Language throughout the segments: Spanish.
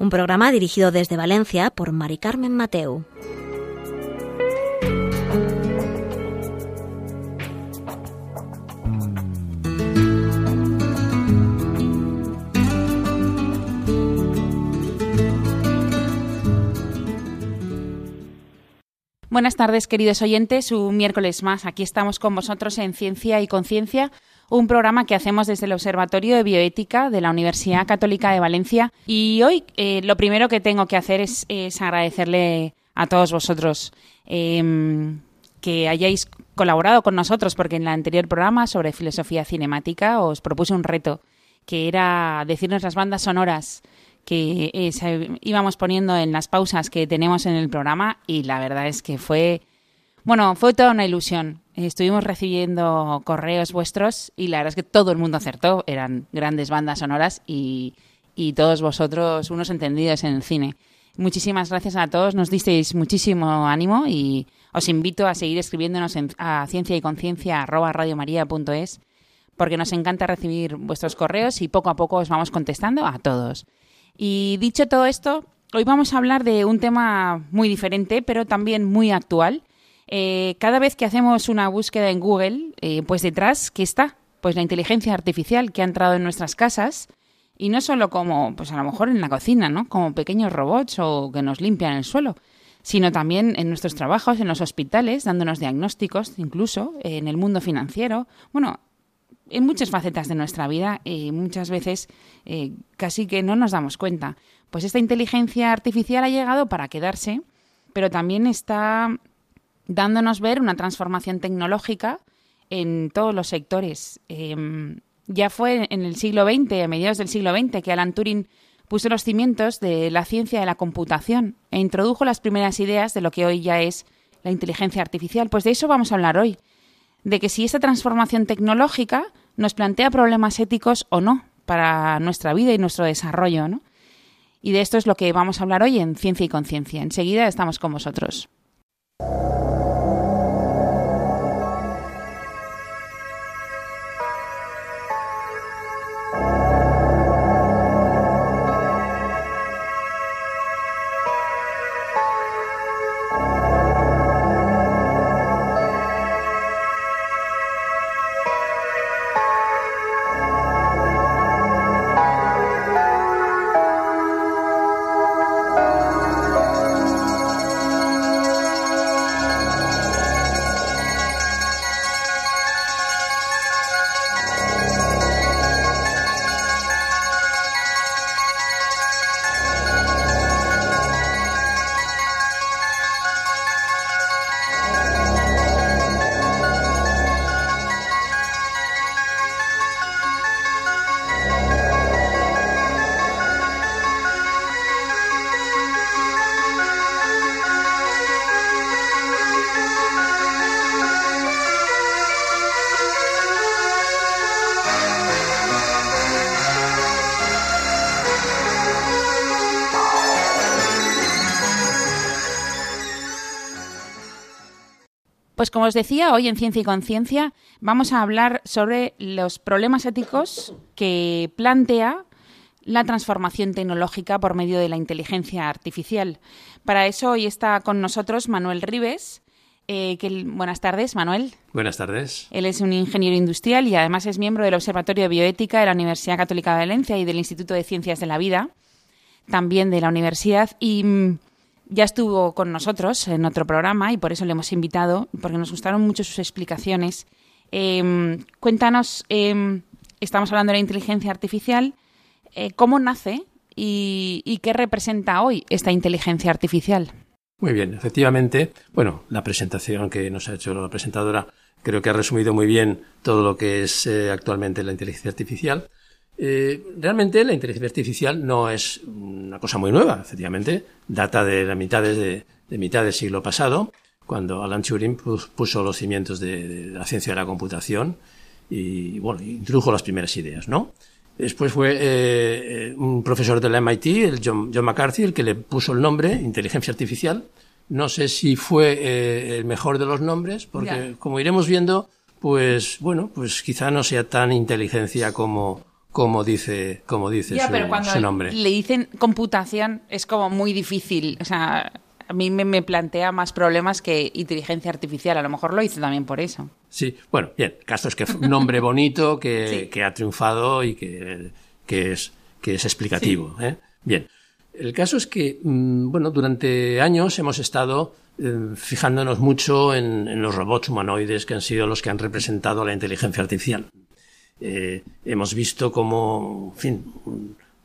Un programa dirigido desde Valencia por Mari Carmen Mateu. Buenas tardes, queridos oyentes. Un miércoles más. Aquí estamos con vosotros en Ciencia y Conciencia, un programa que hacemos desde el Observatorio de Bioética de la Universidad Católica de Valencia. Y hoy eh, lo primero que tengo que hacer es, agradecerle a todos vosotros em, que hayáis colaborado con nosotros, porque en el anterior programa sobre filosofía cinemática os propuse un reto, que era decirnos las bandas sonoras que eh, íbamos poniendo en las pausas que tenemos en el programa y la verdad es que fue, bueno, fue toda una ilusión. Estuvimos recibiendo correos vuestros y la verdad es que todo el mundo acertó, eran grandes bandas sonoras y, y todos vosotros unos entendidos en el cine. Muchísimas gracias a todos, nos disteis muchísimo ánimo y os invito a seguir escribiéndonos en, a ciencia y conciencia porque nos encanta recibir vuestros correos y poco a poco os vamos contestando a todos. Y dicho todo esto, hoy vamos a hablar de un tema muy diferente, pero también muy actual. Eh, cada vez que hacemos una búsqueda en Google, eh, pues detrás, ¿qué está? Pues la inteligencia artificial que ha entrado en nuestras casas y no solo como, pues a lo mejor en la cocina, ¿no? Como pequeños robots o que nos limpian el suelo, sino también en nuestros trabajos, en los hospitales, dándonos diagnósticos, incluso en el mundo financiero. Bueno, en muchas facetas de nuestra vida y muchas veces eh, casi que no nos damos cuenta. Pues esta inteligencia artificial ha llegado para quedarse, pero también está dándonos ver una transformación tecnológica en todos los sectores. Em, ya fue en el siglo XX, a mediados del siglo XX, que Alan Turing puso los cimientos de la ciencia de la computación e introdujo las primeras ideas de lo que hoy ya es la inteligencia artificial. Pues de eso vamos a hablar hoy, de que si esta transformación tecnológica nos plantea problemas éticos o no para nuestra vida y nuestro desarrollo, ¿no? Y de esto es lo que vamos a hablar hoy en Ciencia y Conciencia. Enseguida estamos con vosotros. Pues como os decía, hoy en Ciencia y Conciencia vamos a hablar sobre los problemas éticos que plantea la transformación tecnológica por medio de la inteligencia artificial. Para eso hoy está con nosotros Manuel Rives. Eh, buenas tardes, Manuel. Buenas tardes. Él es un ingeniero industrial y además es miembro del Observatorio de Bioética de la Universidad Católica de Valencia y del Instituto de Ciencias de la Vida, también de la universidad. Y mm, ya estuvo con nosotros en otro programa y por eso le hemos invitado, porque nos gustaron mucho sus explicaciones. Em, cuéntanos, em, estamos hablando de la inteligencia artificial, eh, ¿cómo nace y, qué representa hoy esta inteligencia artificial? Muy bien, efectivamente, bueno, la presentación que nos ha hecho la presentadora creo que ha resumido muy bien todo lo que es eh, actualmente la inteligencia artificial. Eh, realmente la inteligencia artificial no es una cosa muy nueva, efectivamente, data de la mitad de, de mitad del siglo pasado, cuando Alan Turing puso los cimientos de, la ciencia de la computación y, bueno, introdujo las primeras ideas, ¿no? Después fue eh, un profesor de la MIT, el John, McCarthy, el que le puso el nombre inteligencia artificial. No sé si fue eh, el mejor de los nombres, porque como iremos viendo, pues bueno, pues quizá no sea tan inteligencia como, como dice, como dice ya, su, pero cuando nombre. Le dicen computación es como muy difícil. O sea, a mí me, plantea más problemas que inteligencia artificial. A lo mejor lo hice también por eso. Sí, bueno, bien. El caso es que fue un nombre bonito que, que ha triunfado y que, que, es, que es explicativo. ¿eh? Bien. El caso es que, mm, bueno, durante años hemos estado eh, fijándonos mucho en, en, los robots humanoides que han sido los que han representado la inteligencia artificial. Eh, hemos visto como, en fin,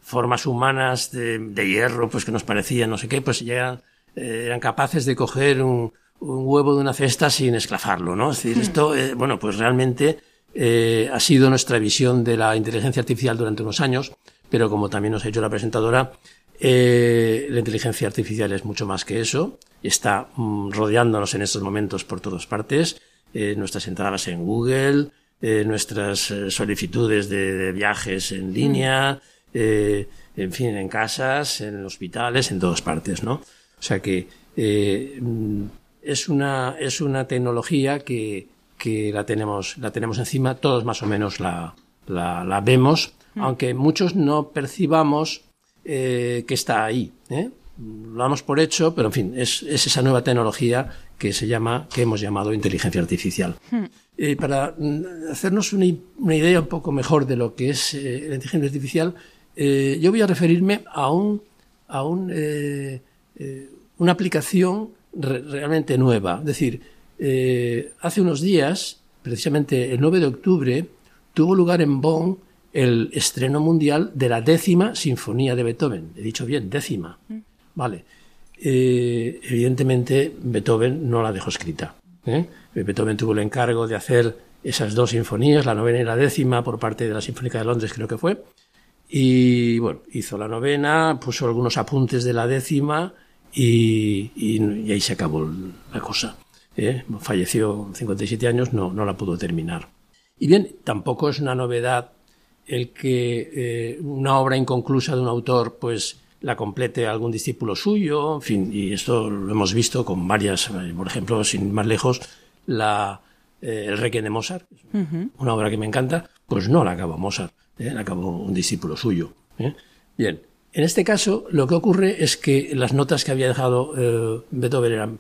formas humanas de, de, hierro, pues que nos parecían no sé qué, pues ya eh, eran capaces de coger un, un, huevo de una cesta sin esclafarlo, ¿no? Es decir, esto, eh, bueno, pues realmente eh, ha sido nuestra visión de la inteligencia artificial durante unos años, pero como también nos ha dicho la presentadora, eh, la inteligencia artificial es mucho más que eso, está mm, rodeándonos en estos momentos por todas partes, eh, nuestras entradas en Google, eh, nuestras eh, solicitudes de, de, viajes en línea, eh, en fin, en casas, en hospitales, en todas partes, ¿no? O sea que eh, es una es una tecnología que, que la tenemos la tenemos encima, todos más o menos la la, la vemos, mm. aunque muchos no percibamos que está ahí. ¿eh? Lo damos por hecho, pero en fin, es, es esa nueva tecnología que se llama, que hemos llamado inteligencia artificial. Hmm. Eh, para mm, hacernos una, una, idea un poco mejor de lo que es eh, la inteligencia artificial, eh, yo voy a referirme a un, a un, una aplicación re realmente nueva. Es decir, hace unos días, precisamente el 9 de octubre, tuvo lugar en Bonn el estreno mundial de la décima sinfonía de Beethoven. He dicho bien, décima. Hmm. Vale eh, evidentemente Beethoven no la dejó escrita. ¿eh? Beethoven tuvo el encargo de hacer esas dos sinfonías, la novena y la décima, por parte de la Sinfónica de Londres, creo que fue. Y bueno, hizo la novena, puso algunos apuntes de la décima y, y, ahí se acabó la cosa. ¿eh? Falleció 57 años, no, no la pudo terminar. Y bien, tampoco es una novedad el que eh, una obra inconclusa de un autor, pues la complete algún discípulo suyo, en fin, y esto lo hemos visto con varias, eh, por ejemplo, sin más lejos, la, eh, el Requiem de Mozart, uh -huh. una obra que me encanta, pues no la acabó Mozart, ¿eh? la acabó un discípulo suyo. ¿eh? Bien, en este caso lo que ocurre es que las notas que había dejado Beethoven eran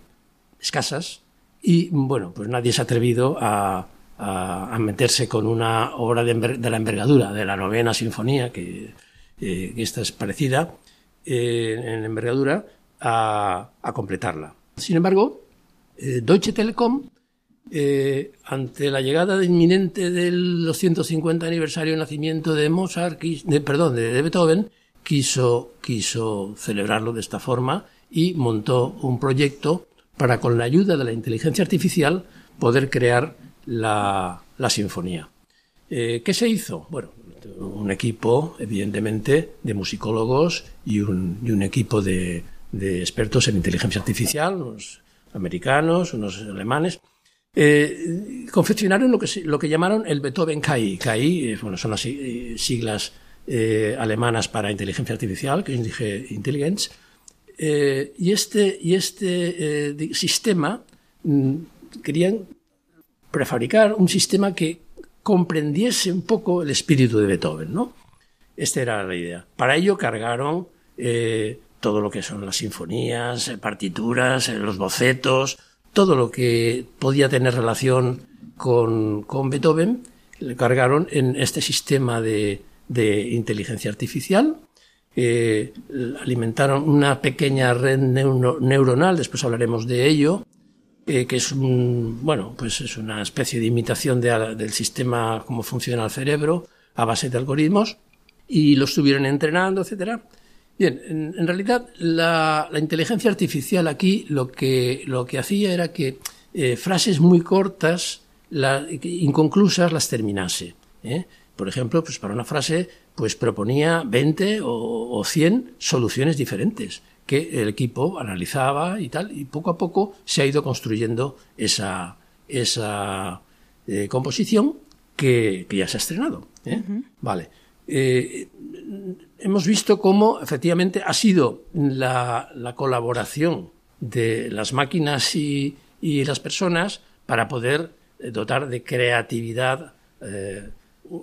escasas y, bueno, pues nadie se ha atrevido a, a, a meterse con una obra de, de, la envergadura de la novena sinfonía, que, que esta es parecida, eh, en envergadura a, completarla. Sin embargo, eh, Deutsche Telekom, eh, ante la llegada inminente del 250 aniversario de nacimiento de Mozart, de, perdón, de, Beethoven, quiso, quiso celebrarlo de esta forma y montó un proyecto para, con la ayuda de la inteligencia artificial, poder crear la, la sinfonía. ¿Qué se hizo? Bueno, un equipo, evidentemente, de musicólogos y un, y un equipo de, de, expertos en inteligencia artificial, unos americanos, unos alemanes, eh, confeccionaron lo que, lo que llamaron el Beethoven KI. KI eh, bueno, son las eh, siglas eh, alemanas para inteligencia artificial, que dije intelligence, eh, y este, y este eh, sistema mm, querían prefabricar un sistema que comprendiese un poco el espíritu de Beethoven, ¿no? Esta era la idea. Para ello cargaron eh, todo lo que son las sinfonías, eh, partituras, eh, los bocetos, todo lo que podía tener relación con, con Beethoven, le cargaron en este sistema de, de inteligencia artificial, eh, alimentaron una pequeña red neuro, neuronal, después hablaremos de ello, eh, que es un, bueno, pues es una especie de imitación de, del sistema, cómo funciona el cerebro, a base de algoritmos, y lo estuvieron entrenando, etcétera. Bien, en, realidad la, inteligencia artificial aquí lo que, lo que hacía era que eh, frases muy cortas, la, inconclusas, las terminase. ¿eh? por ejemplo, pues para una frase, pues proponía 20 o, 100 soluciones diferentes que el equipo analizaba y tal, y poco a poco se ha ido construyendo esa, esa eh, composición que, ya se ha estrenado. ¿eh? Vale. Eh, hemos visto cómo efectivamente ha sido la, colaboración de las máquinas y, las personas para poder dotar de creatividad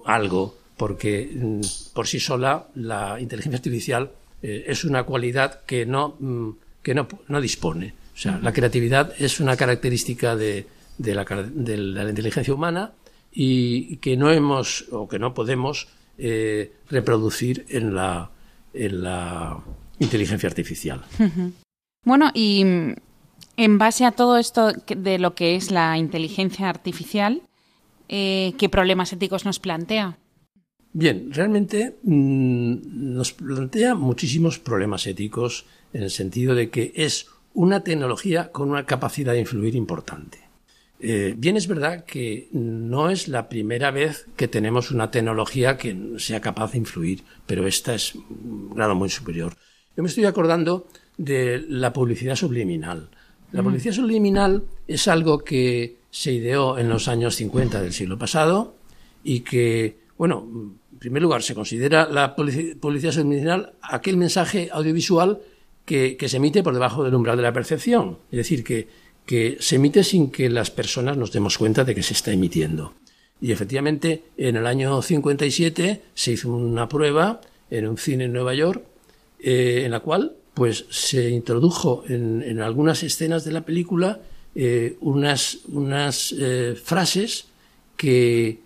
algo, porque mm, por sí sola la inteligencia artificial es una cualidad que no, mm, que no, no dispone. O sea, la creatividad es una característica de, de la, inteligencia humana y que no hemos o que no podemos eh, reproducir en la, en la inteligencia artificial. Bueno, y mm, en base a todo esto de lo que es la inteligencia artificial, eh, ¿qué problemas éticos nos plantea? Bien, realmente mm, nos plantea muchísimos problemas éticos en el sentido de que es una tecnología con una capacidad de influir importante. Eh, bien es verdad que no es la primera vez que tenemos una tecnología que sea capaz de influir, pero esta es un grado muy superior. Yo me estoy acordando de la publicidad subliminal. La mm. publicidad subliminal es algo que se ideó en los años 50 del siglo pasado y que, bueno, en primer lugar, se considera la publicidad subliminal aquel mensaje audiovisual que, se emite por debajo del umbral de la percepción. Es decir, que se emite sin que las personas nos demos cuenta de que se está emitiendo. Y efectivamente, en el año 57 se hizo una prueba en un cine en Nueva York, eh, en la cual pues se introdujo en, algunas escenas de la película eh, unas, unas eh, frases que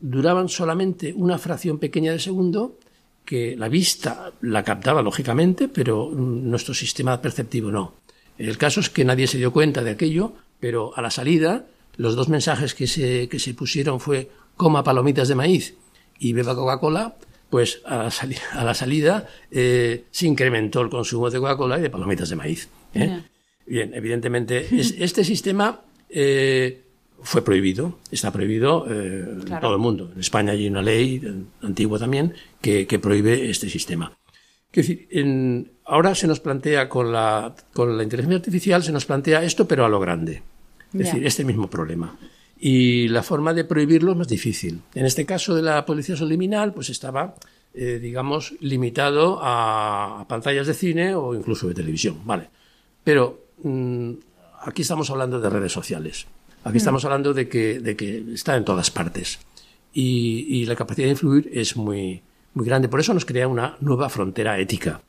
duraban solamente una fracción pequeña de segundo, que la vista la captaba lógicamente, pero nuestro sistema perceptivo no. El caso es que nadie se dio cuenta de aquello, pero a la salida los dos mensajes que se, que se pusieron fue coma palomitas de maíz y beba Coca-Cola, pues a la, salida eh, se incrementó el consumo de Coca-Cola y de palomitas de maíz. ¿eh? Bien, evidentemente, este sistema eh, fue prohibido, está prohibido en todo el mundo. En España hay una ley antigua también que prohíbe este sistema. Es decir, en, ahora se nos plantea con la, con la inteligencia artificial, se nos plantea esto, pero a lo grande. Es decir, este mismo problema. Y la forma de prohibirlo es más difícil. En este caso de la policía subliminal, pues estaba, eh, digamos, limitado a, pantallas de cine o incluso de televisión. Vale. Pero mm, aquí estamos hablando de redes sociales. Aquí mm. estamos hablando de que, de que está en todas partes. Y, y la capacidad de influir es muy, muy grande. Por eso nos crea una nueva frontera ética.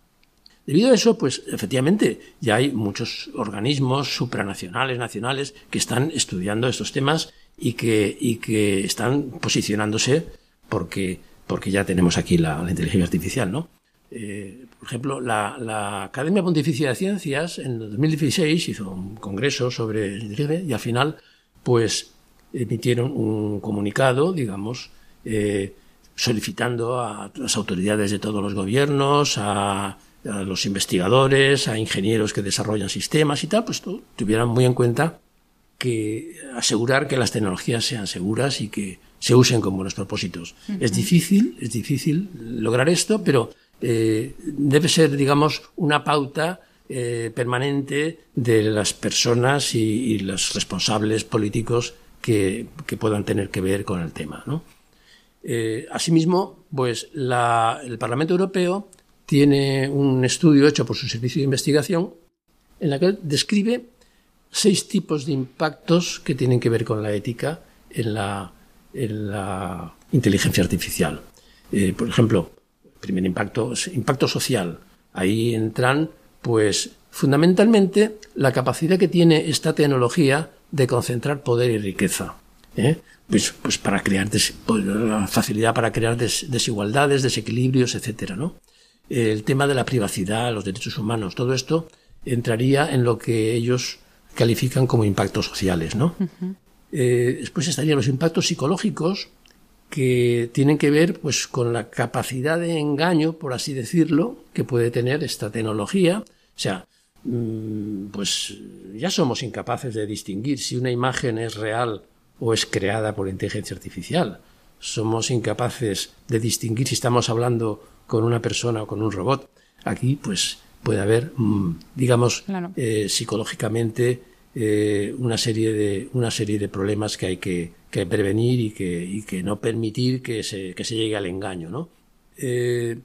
Debido a eso, pues efectivamente ya hay muchos organismos supranacionales, nacionales, que están estudiando estos temas y que, y que están posicionándose porque, porque ya tenemos aquí la, inteligencia artificial, ¿no? Eh, por ejemplo, la, la, Academia Pontificia de Ciencias en 2016 hizo un congreso sobre inteligencia y al final, pues, emitieron un comunicado, digamos, eh, solicitando a las autoridades de todos los gobiernos, a, los investigadores, a ingenieros que desarrollan sistemas y tal, pues tuvieran muy en cuenta que asegurar que las tecnologías sean seguras y que se usen con buenos propósitos. Es difícil, es difícil lograr esto, pero eh, debe ser, digamos, una pauta eh, permanente de las personas y, los responsables políticos que, que, puedan tener que ver con el tema, ¿no? Eh, asimismo, pues el Parlamento Europeo tiene un estudio hecho por su servicio de investigación en el que describe seis tipos de impactos que tienen que ver con la ética en la, inteligencia artificial. Eh, por ejemplo, primer impacto, impacto social. Ahí entran, pues, fundamentalmente la capacidad que tiene esta tecnología de concentrar poder y riqueza. ¿eh? pues, pues para crear des, pues, facilidad para crear desigualdades, desequilibrios, etcétera, ¿no? El tema de la privacidad, los derechos humanos, todo esto entraría en lo que ellos califican como impactos sociales, ¿no? eh, después estarían los impactos psicológicos que tienen que ver pues con la capacidad de engaño, por así decirlo, que puede tener esta tecnología. O sea, mm, pues ya somos incapaces de distinguir si una imagen es real o es creada por inteligencia artificial. Somos incapaces de distinguir si estamos hablando con una persona o con un robot. Aquí, pues, puede haber, mm, digamos, eh, psicológicamente eh, una serie de una serie de problemas que hay que, prevenir y que, que, no permitir que se, que se llegue al engaño, ¿no? Eh,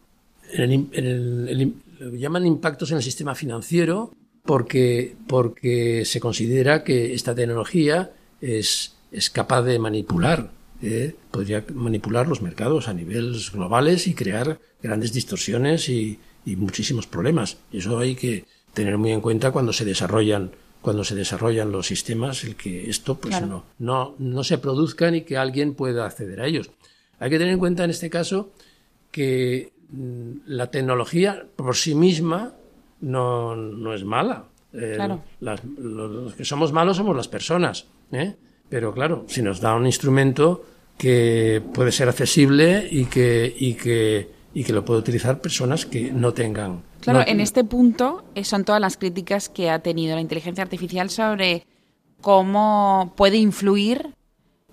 lo llaman impactos en el sistema financiero porque, porque se considera que esta tecnología es, es capaz de manipular, ¿eh? podría manipular los mercados a niveles globales y crear grandes distorsiones y, y, muchísimos problemas. Eso hay que tener muy en cuenta cuando se desarrollan cuando se desarrollan los sistemas, el que esto pues no, no, no se produzca ni que alguien pueda acceder a ellos. Hay que tener en cuenta en este caso que mm, la tecnología por sí misma no, no es mala. los que somos malos somos las personas. ¿eh? Pero claro, si nos da un instrumento que puede ser accesible y que, y que, y que lo puede utilizar personas que no tengan. Claro, en este punto eh, son todas las críticas que ha tenido la inteligencia artificial sobre cómo puede influir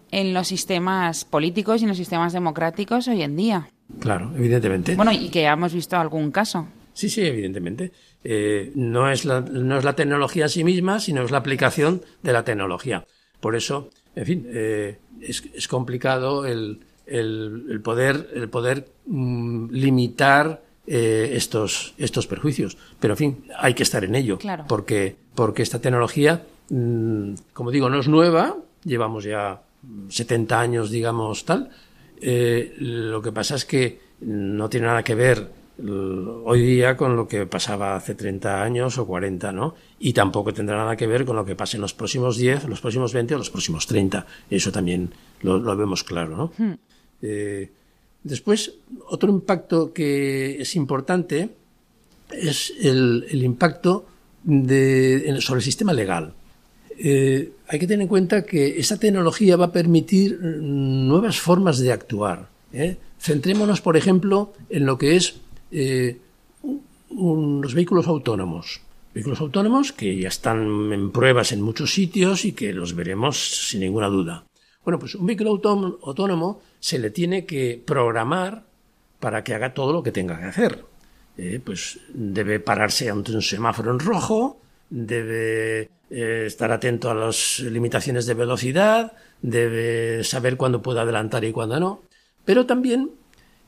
en los sistemas políticos y en los sistemas democráticos hoy en día. Claro, evidentemente. Bueno, y que hemos visto algún caso. Sí, sí, evidentemente. Eh, no, es la, no es la tecnología en sí misma, sino es la aplicación de la tecnología. Por eso, en fin, eh, es, complicado el, el, poder, el poder mm, limitar eh, estos, estos perjuicios. Pero, en fin, hay que estar en ello. Porque, porque esta tecnología, mm, como digo, no es nueva, llevamos ya 70 años, digamos, tal. Eh, lo que pasa es que no tiene nada que ver hoy día con lo que pasaba hace 30 años o 40, ¿no? Y tampoco tendrá nada que ver con lo que pase en los próximos 10, los próximos 20 o los próximos 30. Eso también lo, vemos claro, ¿no? Hmm. Eh, después, otro impacto que es importante es el, impacto sobre el sistema legal. Eh, hay que tener en cuenta que esta tecnología va a permitir nuevas formas de actuar. ¿eh? Centrémonos, por ejemplo, en lo que es eh, los vehículos autónomos. Vehículos autónomos que ya están en pruebas en muchos sitios y que los veremos sin ninguna duda. Bueno, pues un vehículo autónomo se le tiene que programar para que haga todo lo que tenga que hacer. Eh, pues debe pararse ante un semáforo en rojo, debe eh, estar atento a las limitaciones de velocidad, debe saber cuándo puede adelantar y cuándo no. Pero también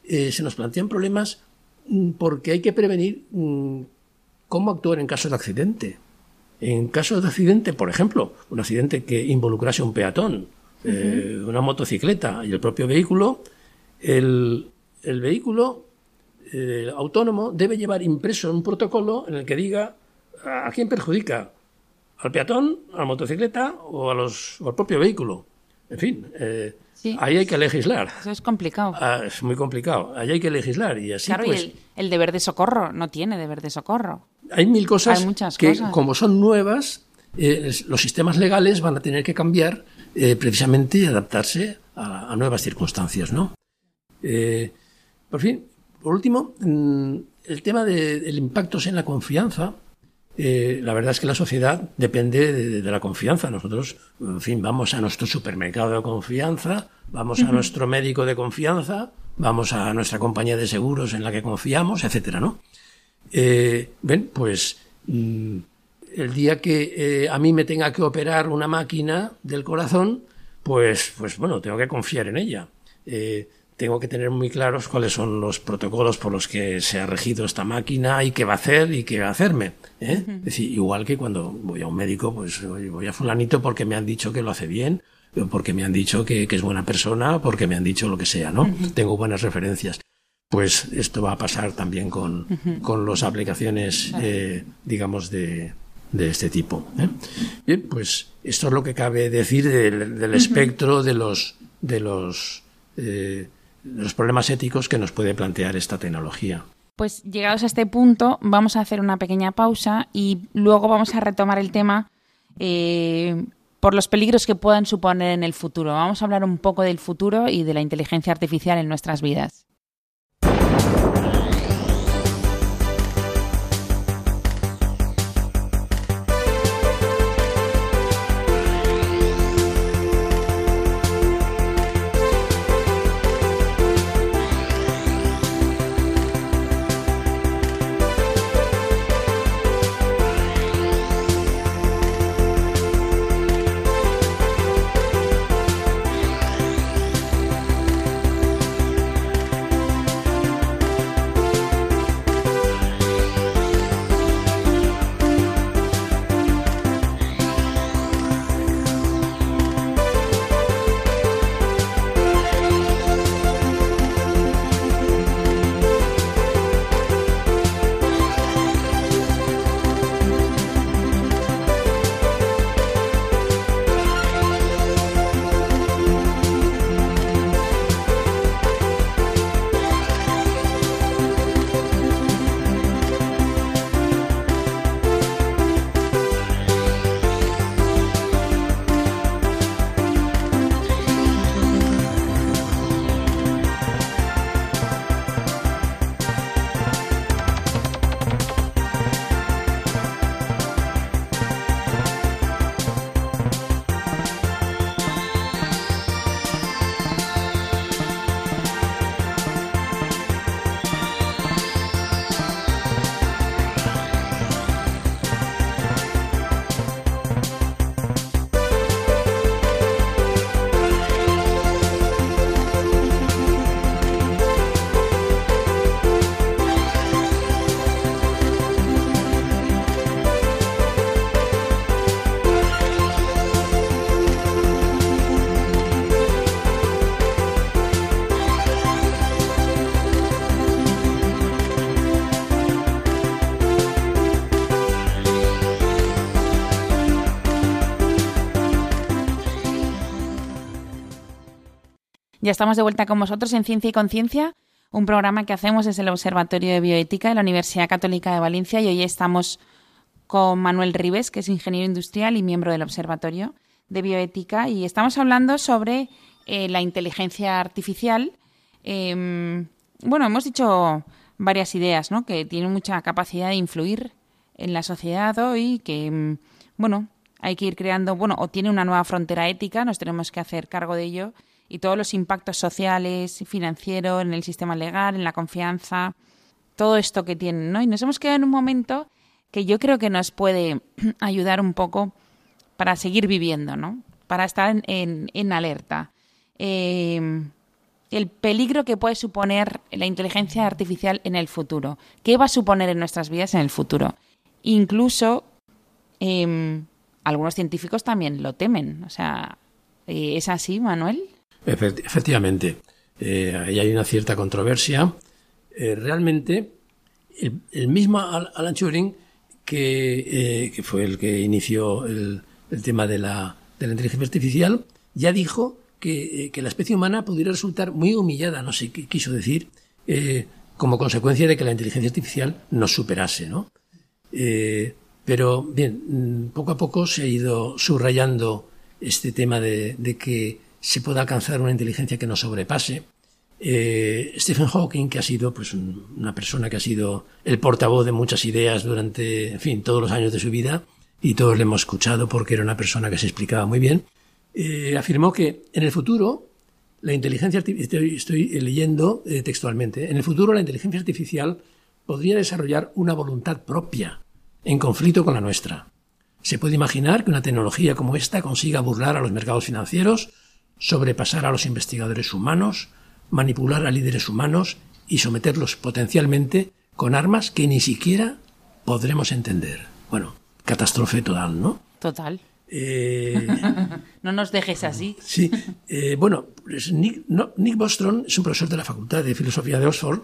se nos plantean problemas Mm, porque hay que prevenir mm, cómo actuar en caso de accidente. En caso de accidente, por ejemplo, un accidente que involucrase a un peatón, eh, una motocicleta y el propio vehículo, el, vehículo eh, autónomo debe llevar impreso un protocolo en el que diga a quién perjudica, al peatón, a la motocicleta o, a los, o al propio vehículo. En fin, eh, Ahí hay que legislar. Eso es complicado. Ah, es muy complicado. Ahí hay que legislar y así Claro, pues, el, deber de socorro no tiene deber de socorro. Hay mil cosas que, como son nuevas, eh, los sistemas legales van a tener que cambiar eh, precisamente adaptarse a, nuevas circunstancias, ¿no? Eh, por fin, por último, mm, el tema del impacto en la confianza eh, la verdad es que la sociedad depende de, la confianza. Nosotros, en fin, vamos a nuestro supermercado de confianza, vamos a nuestro médico de confianza, vamos a nuestra compañía de seguros en la que confiamos, etcétera, ¿no? Eh, ven, pues mm, el día que eh, a mí me tenga que operar una máquina del corazón, pues, pues bueno, tengo que confiar en ella tengo que tener muy claros cuáles son los protocolos por los que se ha regido esta máquina y qué va a hacer y qué va a hacerme. ¿eh? Es decir, igual que cuando voy a un médico, pues voy a fulanito porque me han dicho que lo hace bien, porque me han dicho que, es buena persona, porque me han dicho lo que sea, ¿no? Tengo buenas referencias. Pues esto va a pasar también con, con las aplicaciones, eh, digamos, de, de este tipo. ¿eh? Bien, pues esto es lo que cabe decir del, espectro de los, de los eh, los problemas éticos que nos puede plantear esta tecnología. Pues llegados a este punto, vamos a hacer una pequeña pausa y luego vamos a retomar el tema eh, por los peligros que puedan suponer en el futuro. Vamos a hablar un poco del futuro y de la inteligencia artificial en nuestras vidas. Ya estamos de vuelta con vosotros en Ciencia y Conciencia, un programa que hacemos desde el Observatorio de Bioética de la Universidad Católica de Valencia y hoy estamos con Manuel Ribes, que es ingeniero industrial y miembro del Observatorio de Bioética y estamos hablando sobre eh, la inteligencia artificial. Em, bueno, hemos dicho varias ideas, ¿no? Que tiene mucha capacidad de influir en la sociedad hoy, que, em, bueno, hay que ir creando, bueno, o tiene una nueva frontera ética, nos tenemos que hacer cargo de ello y todos los impactos sociales, financieros, en el sistema legal, en la confianza, todo esto que tienen, ¿no? Y nos hemos quedado en un momento que yo creo que nos puede ayudar un poco para seguir viviendo, ¿no? Para estar en, en, alerta. Eh, el peligro que puede suponer la inteligencia artificial en el futuro. ¿Qué va a suponer en nuestras vidas en el futuro? Incluso em, algunos científicos también lo temen. O sea, eh, ¿es así, Manuel? Efectivamente, eh, ahí hay una cierta controversia. Eh, realmente, el, mismo Alan Turing, que, que, fue el que inició el, tema de la, de la, inteligencia artificial, ya dijo que, que, la especie humana pudiera resultar muy humillada, no sé qué quiso decir, como consecuencia de que la inteligencia artificial nos superase, ¿no? pero bien, poco a poco se ha ido subrayando este tema de, de que se pueda alcanzar una inteligencia que nos sobrepase. Eh, Stephen Hawking, que ha sido pues, una persona que ha sido el portavoz de muchas ideas durante, en fin, todos los años de su vida, y todos le hemos escuchado porque era una persona que se explicaba muy bien, eh, afirmó que en el futuro la inteligencia artificial, estoy, leyendo eh, textualmente, en el futuro la inteligencia artificial podría desarrollar una voluntad propia en conflicto con la nuestra. Se puede imaginar que una tecnología como esta consiga burlar a los mercados financieros, sobrepasar a los investigadores humanos, manipular a líderes humanos y someterlos potencialmente con armas que ni siquiera podremos entender. Bueno, catástrofe total, ¿no? Total. Eh, no nos dejes así. Sí. Eh, bueno, pues Nick, Nick, Bostrom es un profesor de la Facultad de Filosofía de Oxford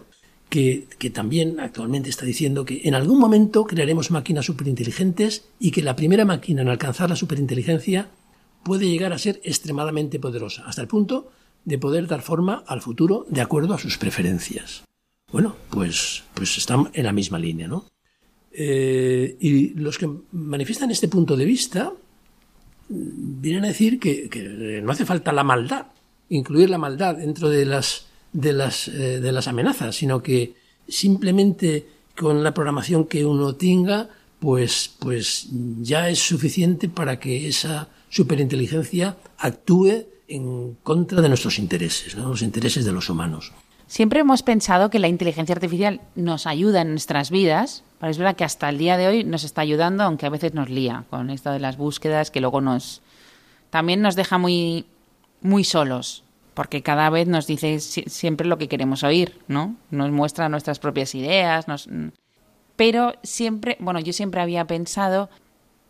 que, que, también actualmente está diciendo que en algún momento crearemos máquinas superinteligentes y que la primera máquina en alcanzar la superinteligencia puede llegar a ser extremadamente poderosa, hasta el punto de poder dar forma al futuro de acuerdo a sus preferencias. Bueno, pues, pues están en la misma línea, ¿no? Eh, y los que manifiestan este punto de vista vienen a decir que, no hace falta la maldad, incluir la maldad dentro de las, de las, eh, de las amenazas, sino que simplemente con la programación que uno tenga, pues, pues ya es suficiente para que esa superinteligencia actúe en contra de nuestros intereses, los intereses de los humanos. Siempre hemos pensado que la inteligencia artificial nos ayuda en nuestras vidas, pero es verdad que hasta el día de hoy nos está ayudando, aunque a veces nos lía con esto de las búsquedas, que luego nos también nos deja muy muy solos, porque cada vez nos dice siempre lo que queremos oír, ¿no? Nos muestra nuestras propias ideas, nos pero siempre, bueno, yo siempre había pensado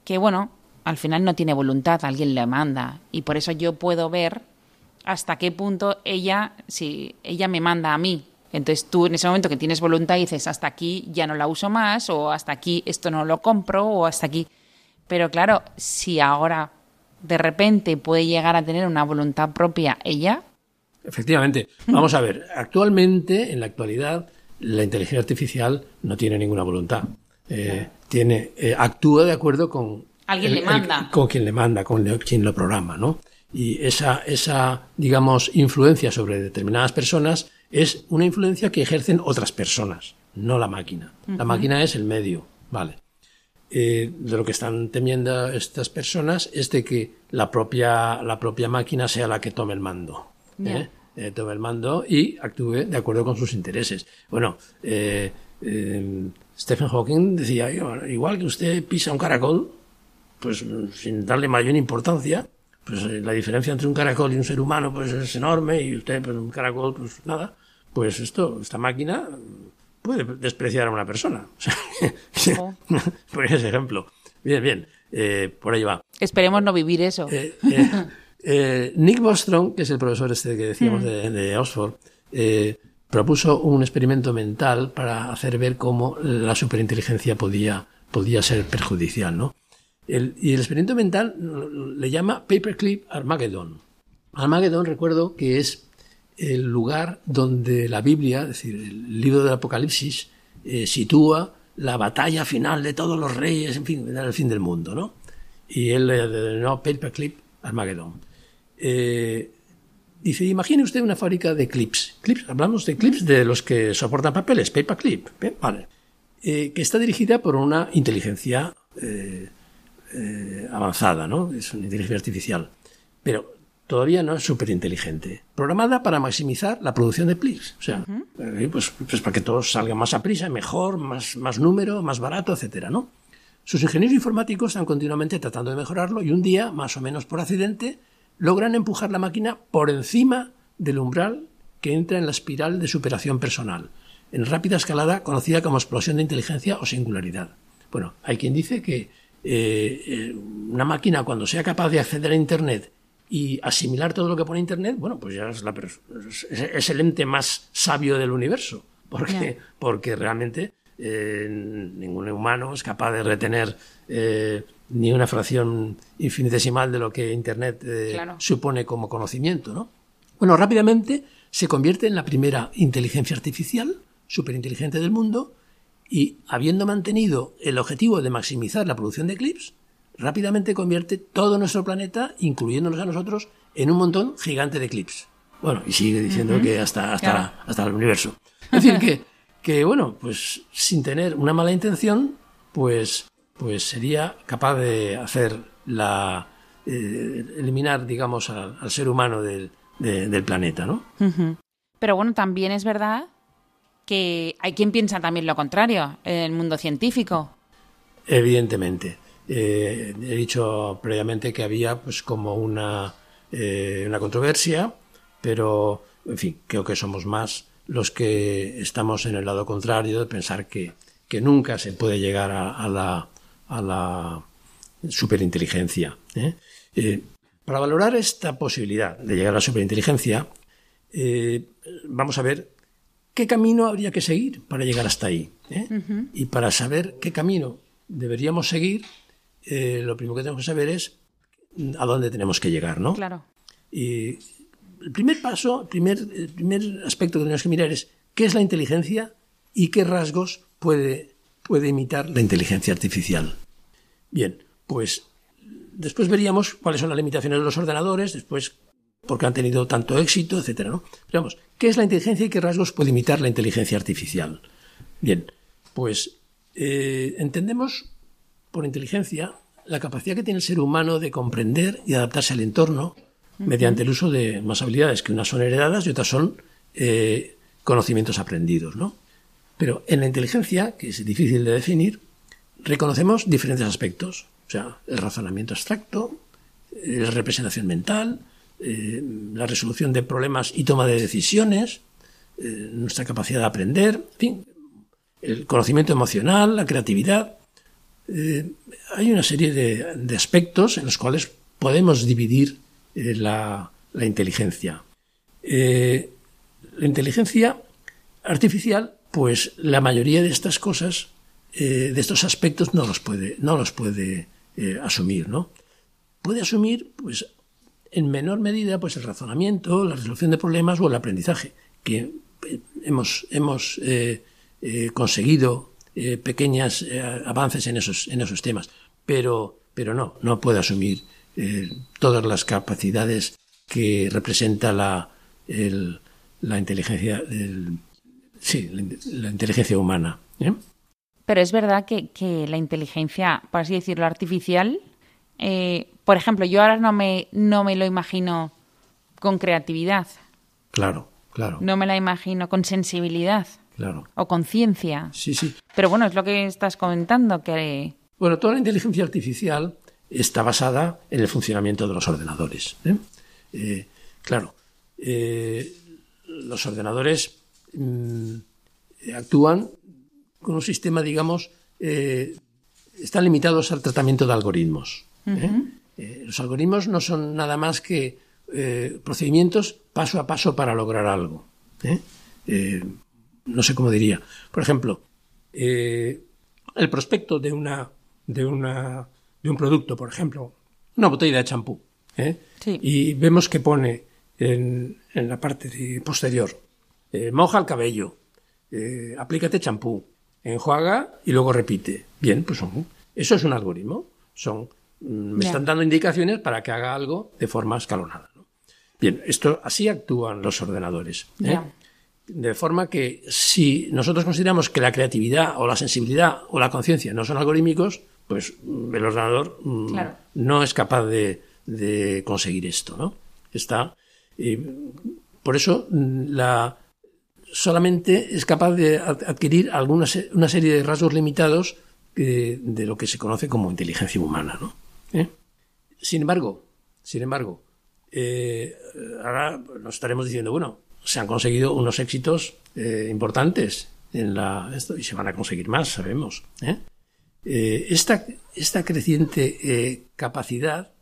que bueno, al final no tiene voluntad, alguien le manda. Y por eso yo puedo ver hasta qué punto ella, si ella me manda a mí. Entonces tú en ese momento que tienes voluntad dices, hasta aquí ya no la uso más, o hasta aquí esto no lo compro, o hasta aquí. Pero claro, si ahora de repente puede llegar a tener una voluntad propia ella. Efectivamente. Vamos a ver, actualmente, en la actualidad, la inteligencia artificial no tiene ninguna voluntad. Eh, tiene, eh, actúa de acuerdo con Alguien le manda. con quien le manda, con quien lo programa, ¿no? Y esa, esa, digamos, influencia sobre determinadas personas es una influencia que ejercen otras personas, no la máquina. La máquina es el medio, ¿vale? Eh, de lo que están temiendo estas personas es de que la propia, la propia máquina sea la que tome el mando. ¿eh? Eh, tome el mando y actúe de acuerdo con sus intereses. Bueno, Stephen Hawking decía, igual que usted pisa un caracol, pues sin darle mayor importancia, pues eh, la diferencia entre un caracol y un ser humano pues es enorme y usted pues un caracol pues nada, pues esto, esta máquina puede despreciar a una persona. Por ese ejemplo. Bien, bien, eh, por ahí va. Esperemos no vivir eso. Eh, Nick Bostrom, que es el profesor este que decíamos mm. de, de, Oxford, propuso un experimento mental para hacer ver cómo la superinteligencia podía, podía ser perjudicial, ¿no? Y el experimento mental le llama Paperclip Armageddon. Armageddon, recuerdo que es el lugar donde la Biblia, es decir, el libro del Apocalipsis, eh, sitúa la batalla final de todos los reyes, en fin, el fin del mundo, ¿no? Y él le denominó Paperclip Armageddon. Eh, dice, imagine usted una fábrica de clips. clips. Hablamos de clips de los que soportan papeles, paperclip, ¿eh? vale. que está dirigida por una inteligencia avanzada, ¿no? Es una inteligencia artificial. Pero todavía no es súper inteligente. Programada para maximizar la producción de clips. O sea, eh, pues, pues, para que todos salgan más a prisa, mejor, más, más número, más barato, etcétera, ¿no? Sus ingenieros informáticos están continuamente tratando de mejorarlo y un día, más o menos por accidente, logran empujar la máquina por encima del umbral que entra en la espiral de superación personal, en rápida escalada conocida como explosión de inteligencia o singularidad. Bueno, hay quien dice que eh, eh, una máquina cuando sea capaz de acceder a Internet y asimilar todo lo que pone Internet, bueno, pues ya es, la, es, el ente más sabio del universo, porque, porque realmente eh, ningún humano es capaz de retener eh, ni una fracción infinitesimal de lo que Internet supone como conocimiento, ¿no? Bueno, rápidamente se convierte en la primera inteligencia artificial, superinteligente del mundo, y habiendo mantenido el objetivo de maximizar la producción de clips, rápidamente convierte todo nuestro planeta, incluyéndonos a nosotros, en un montón gigante de clips. Bueno, y sigue diciendo que hasta, hasta, hasta el universo. Es decir, que, que, bueno, pues sin tener una mala intención, pues, pues sería capaz de hacer la. Eh, eliminar, digamos, al, ser humano del, del planeta, ¿no? Pero bueno, también es verdad hay quien piensa también lo contrario en el mundo científico. Evidentemente. Eh, he dicho previamente que había pues como una, eh, una controversia, pero en fin, creo que somos más los que estamos en el lado contrario de pensar que, que nunca se puede llegar a, la, a la superinteligencia. ¿eh? para valorar esta posibilidad de llegar a la superinteligencia, vamos a ver qué camino habría que seguir para llegar hasta ahí. Y para saber qué camino deberíamos seguir, eh, lo primero que tenemos que saber es a dónde tenemos que llegar, ¿no? Claro. Y el primer paso, el primer, el primer aspecto que tenemos que mirar es qué es la inteligencia y qué rasgos puede, puede imitar la inteligencia artificial. Bien, pues después veríamos cuáles son las limitaciones de los ordenadores, después por qué han tenido tanto éxito, etcétera, ¿no? Pero vamos, ¿qué es la inteligencia y qué rasgos puede imitar la inteligencia artificial? Bien, pues eh, entendemos por inteligencia la capacidad que tiene el ser humano de comprender y adaptarse al entorno mediante el uso de más habilidades, que unas son heredadas y otras son eh, conocimientos aprendidos. ¿no? Pero en la inteligencia, que es difícil de definir, reconocemos diferentes aspectos. O sea, el razonamiento abstracto, eh, la representación mental, eh, la resolución de problemas y toma de decisiones, nuestra capacidad de aprender, en fin, el conocimiento emocional, la creatividad. Eh, hay una serie de, aspectos en los cuales podemos dividir eh, la, inteligencia. Eh, la inteligencia artificial, pues la mayoría de estas cosas, de estos aspectos, no los puede, no los puede asumir, ¿no? Puede asumir, pues, en menor medida, pues el razonamiento, la resolución de problemas o el aprendizaje, que hemos, hemos conseguido eh, pequeños eh, avances en esos, en esos temas, pero, pero no, no puede asumir eh, todas las capacidades que representa la, la inteligencia, sí, la, inteligencia humana. Pero es verdad que, que, la inteligencia, por así decirlo, artificial, por ejemplo, yo ahora no me, no me lo imagino con creatividad. Claro, claro. No me la imagino con sensibilidad. Claro. O conciencia. Sí, sí. Pero bueno, es lo que estás comentando, que... Bueno, toda la inteligencia artificial está basada en el funcionamiento de los ordenadores. ¿eh? Eh, claro, eh, los ordenadores mm, actúan con un sistema, digamos, están limitados al tratamiento de algoritmos. Los algoritmos no son nada más que procedimientos paso a paso para lograr algo no sé cómo diría. Por ejemplo, eh, el prospecto de una, de una, de un producto, por ejemplo, una botella de champú, ¿eh? y vemos que pone en, la parte posterior. Eh, moja el cabello, eh, aplícate champú, enjuaga y luego repite. Bien, pues eso es un algoritmo. Son, mm, me están dando indicaciones para que haga algo de forma escalonada. Bien, esto así actúan los ordenadores. ¿eh? De forma que si nosotros consideramos que la creatividad o la sensibilidad o la conciencia no son algorítmicos, pues mm, el ordenador mm, no es capaz de, conseguir esto, ¿no? Está. por eso la, solamente es capaz de adquirir alguna, una serie de rasgos limitados de, lo que se conoce como inteligencia humana. ¿no? ¿Eh? Sin embargo, sin embargo, eh, ahora nos estaremos diciendo, bueno, se han conseguido unos éxitos eh, importantes en la esto y se van a conseguir más, sabemos. esta, esta, creciente capacidad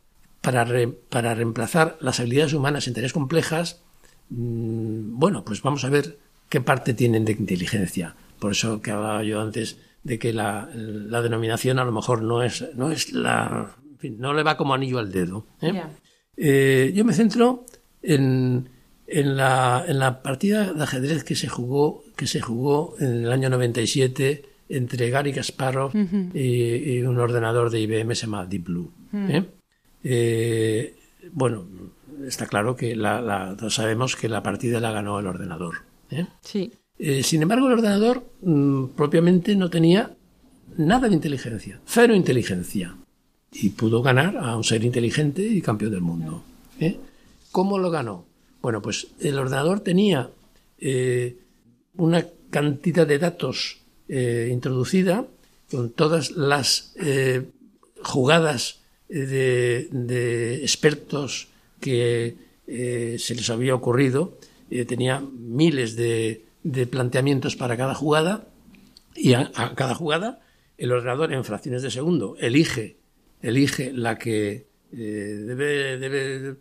para, para reemplazar las habilidades humanas en tareas complejas, mm, bueno, pues vamos a ver qué parte tienen de inteligencia. Por eso que hablaba yo antes de que la, denominación a lo mejor no es, no es la, no le va como anillo al dedo. ¿eh? Eh, yo me centro en, en, la, en la partida de ajedrez que se jugó, que se jugó en el año 97 entre Gary Kasparov y, un ordenador de IBM se llama Deep Blue. ¿eh? bueno, está claro que la, sabemos que la partida la ganó el ordenador. Sí. Sin embargo, el ordenador mm, propiamente no tenía nada de inteligencia, cero inteligencia. Y pudo ganar a un ser inteligente y campeón del mundo. ¿eh? ¿Cómo lo ganó? Bueno, pues el ordenador tenía una cantidad de datos introducida con todas las jugadas de, expertos que se les había ocurrido eh, tenía miles de, planteamientos para cada jugada y a, cada jugada el ordenador en fracciones de segundo elige, elige la que eh, debe,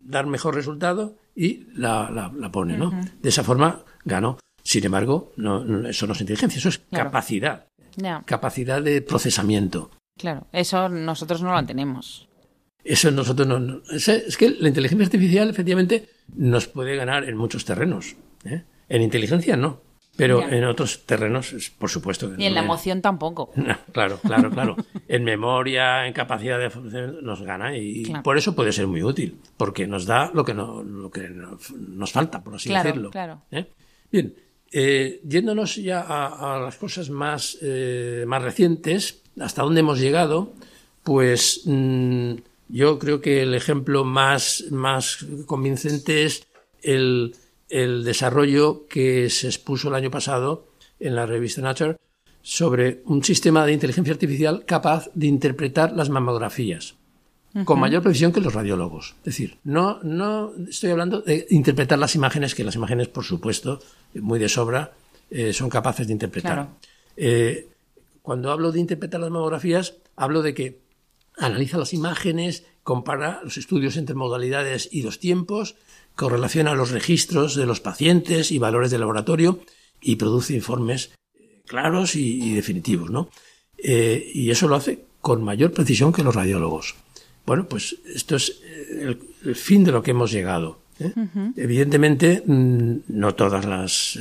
dar mejor resultado y la, pone, ¿no? De esa forma ganó. Sin embargo, no, eso no es inteligencia, eso es capacidad. Capacidad de procesamiento. Claro, eso nosotros no lo tenemos. Eso nosotros no. es, que la inteligencia artificial, efectivamente, nos puede ganar en muchos terrenos. ¿eh? En inteligencia no. Pero en otros terrenos, por supuesto. Y en la emoción tampoco. claro, claro, claro. en memoria, en capacidad de nos gana y por eso puede ser muy útil, porque nos da lo que, no, lo que nos falta, por así decirlo. Claro. ¿eh? Bien, eh, yéndonos ya a, las cosas más, más recientes, hasta dónde hemos llegado, pues mm, yo creo que el ejemplo más, más convincente es el, el desarrollo que se expuso el año pasado en la revista Nature sobre un sistema de inteligencia artificial capaz de interpretar las mamografías con mayor precisión que los radiólogos. Es decir, no, no estoy hablando de interpretar las imágenes, que las imágenes, por supuesto, muy de sobra, eh, son capaces de interpretar. Eh, cuando hablo de interpretar las mamografías, hablo de que analiza las imágenes, compara los estudios entre modalidades y los tiempos, correlaciona los registros de los pacientes y valores de laboratorio y produce informes eh, claros y, definitivos, ¿no? Eh, y eso lo hace con mayor precisión que los radiólogos. Bueno, pues esto es eh, el, fin de lo que hemos llegado. Evidentemente, mm, no todas las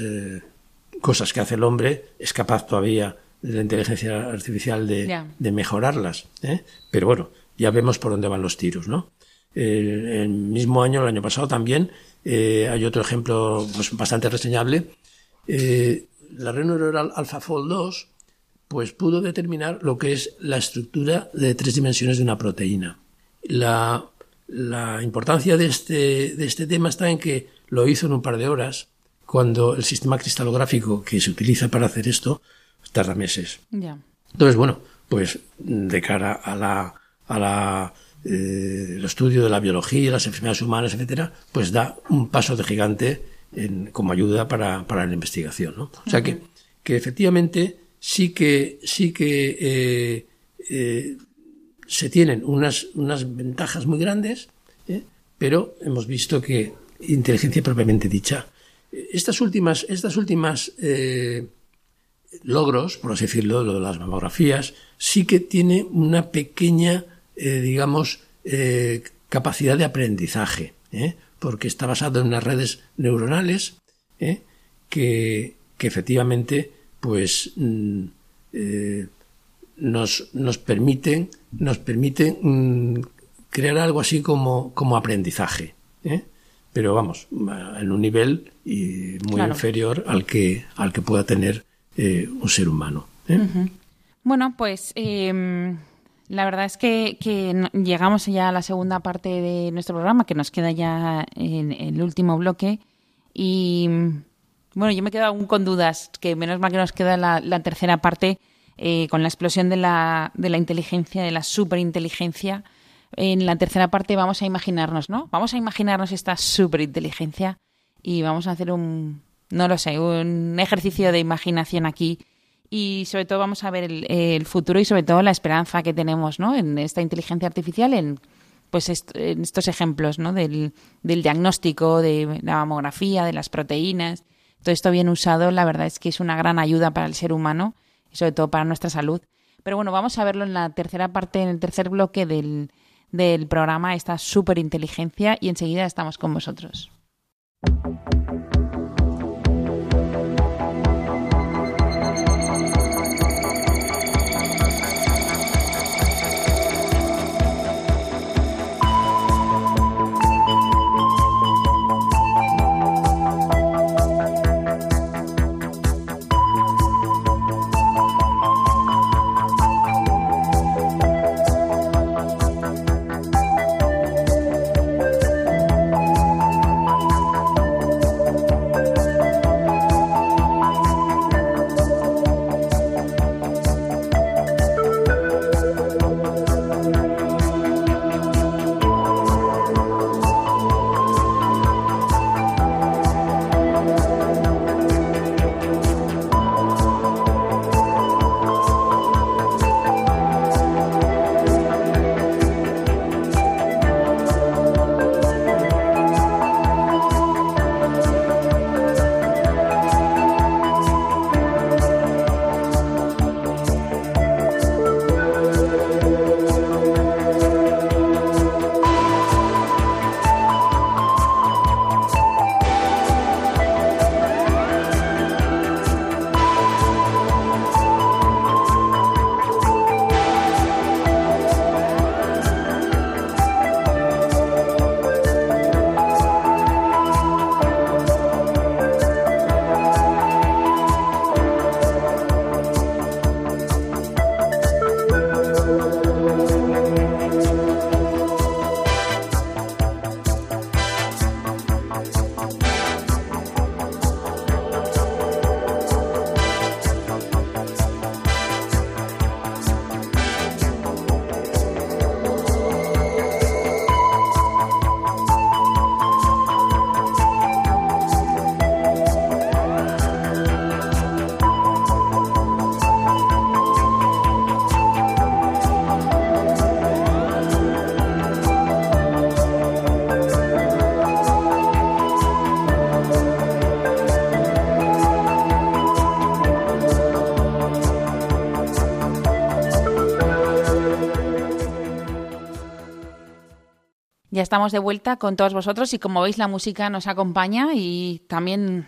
cosas que hace el hombre es capaz todavía de la inteligencia artificial de, mejorarlas. ¿eh? Pero bueno, ya vemos por dónde van los tiros, ¿no? El mismo año, el año pasado también, eh, hay otro ejemplo pues, bastante reseñable. Eh, la red neuronal AlphaFold 2 pues pudo determinar lo que es la estructura de tres dimensiones de una proteína. La, la importancia de este, de este tema está en que lo hizo en un par de horas, cuando el sistema cristalográfico que se utiliza para hacer esto tarda meses. Entonces, bueno, pues de cara a la, a la eh, el estudio de la biología, las enfermedades humanas, etcétera, pues da un paso de gigante en, como ayuda para, para la investigación, ¿no? O sea que, que efectivamente sí que sí que eh, eh, se tienen unas, unas ventajas muy grandes, pero hemos visto que inteligencia propiamente dicha. Estas últimas, estas últimas logros, por así decirlo, lo de las mamografías, sí que tiene una pequeña, eh, digamos, eh, capacidad de aprendizaje. ¿eh? porque está basado en unas redes neuronales que, que, efectivamente pues mm, nos, nos, permiten, nos permiten mm, crear algo así como, como aprendizaje. Pero vamos, en un nivel y muy inferior al que, al que pueda tener un ser humano. Bueno, pues em, la verdad es que, llegamos ya a la segunda parte de nuestro programa, que nos queda ya en, el último bloque. Y bueno, yo me quedo aún con dudas, que menos mal que nos queda la tercera parte eh, con la explosión de la, de la inteligencia, de la superinteligencia, en la tercera parte vamos a imaginarnos, ¿no? Vamos a imaginarnos esta superinteligencia y vamos a hacer un, no lo sé, un ejercicio de imaginación aquí y sobre todo vamos a ver el, futuro y sobre todo la esperanza que tenemos, ¿no? En esta inteligencia artificial, en pues en estos ejemplos, ¿no? Del, del diagnóstico, de la mamografía, de las proteínas. Todo esto bien usado, la verdad es que es una gran ayuda para el ser humano sobre todo para nuestra salud. Pero bueno, vamos a verlo en la tercera parte, en el tercer bloque del, del programa, esta superinteligencia, y enseguida estamos con vosotros. Estamos de vuelta con todos vosotros y como veis la música nos acompaña y también